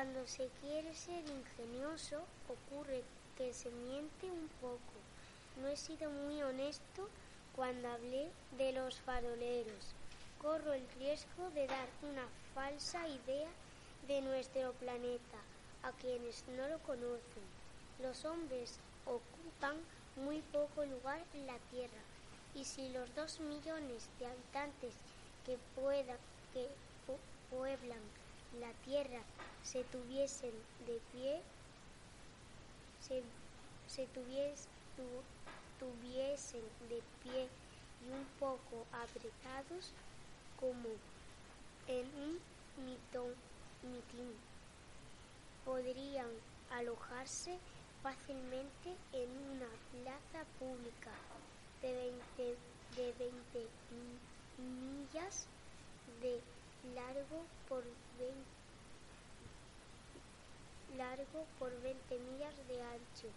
Cuando se quiere ser ingenioso, ocurre que se miente un poco. No he sido muy honesto cuando hablé de los faroleros. Corro el riesgo de dar una falsa idea de nuestro planeta a quienes no lo conocen. Los hombres ocupan muy poco lugar en la Tierra y si los dos millones de habitantes que, pueda, que pu- pueblan la Tierra se tuviesen de pie, se, se tuvies- tu- tuviesen de pie y un poco apretados como en un mitón- podrían alojarse fácilmente en una plaza pública de 20, de 20 mi- millas de largo por 20, largo por 20 millas de ancho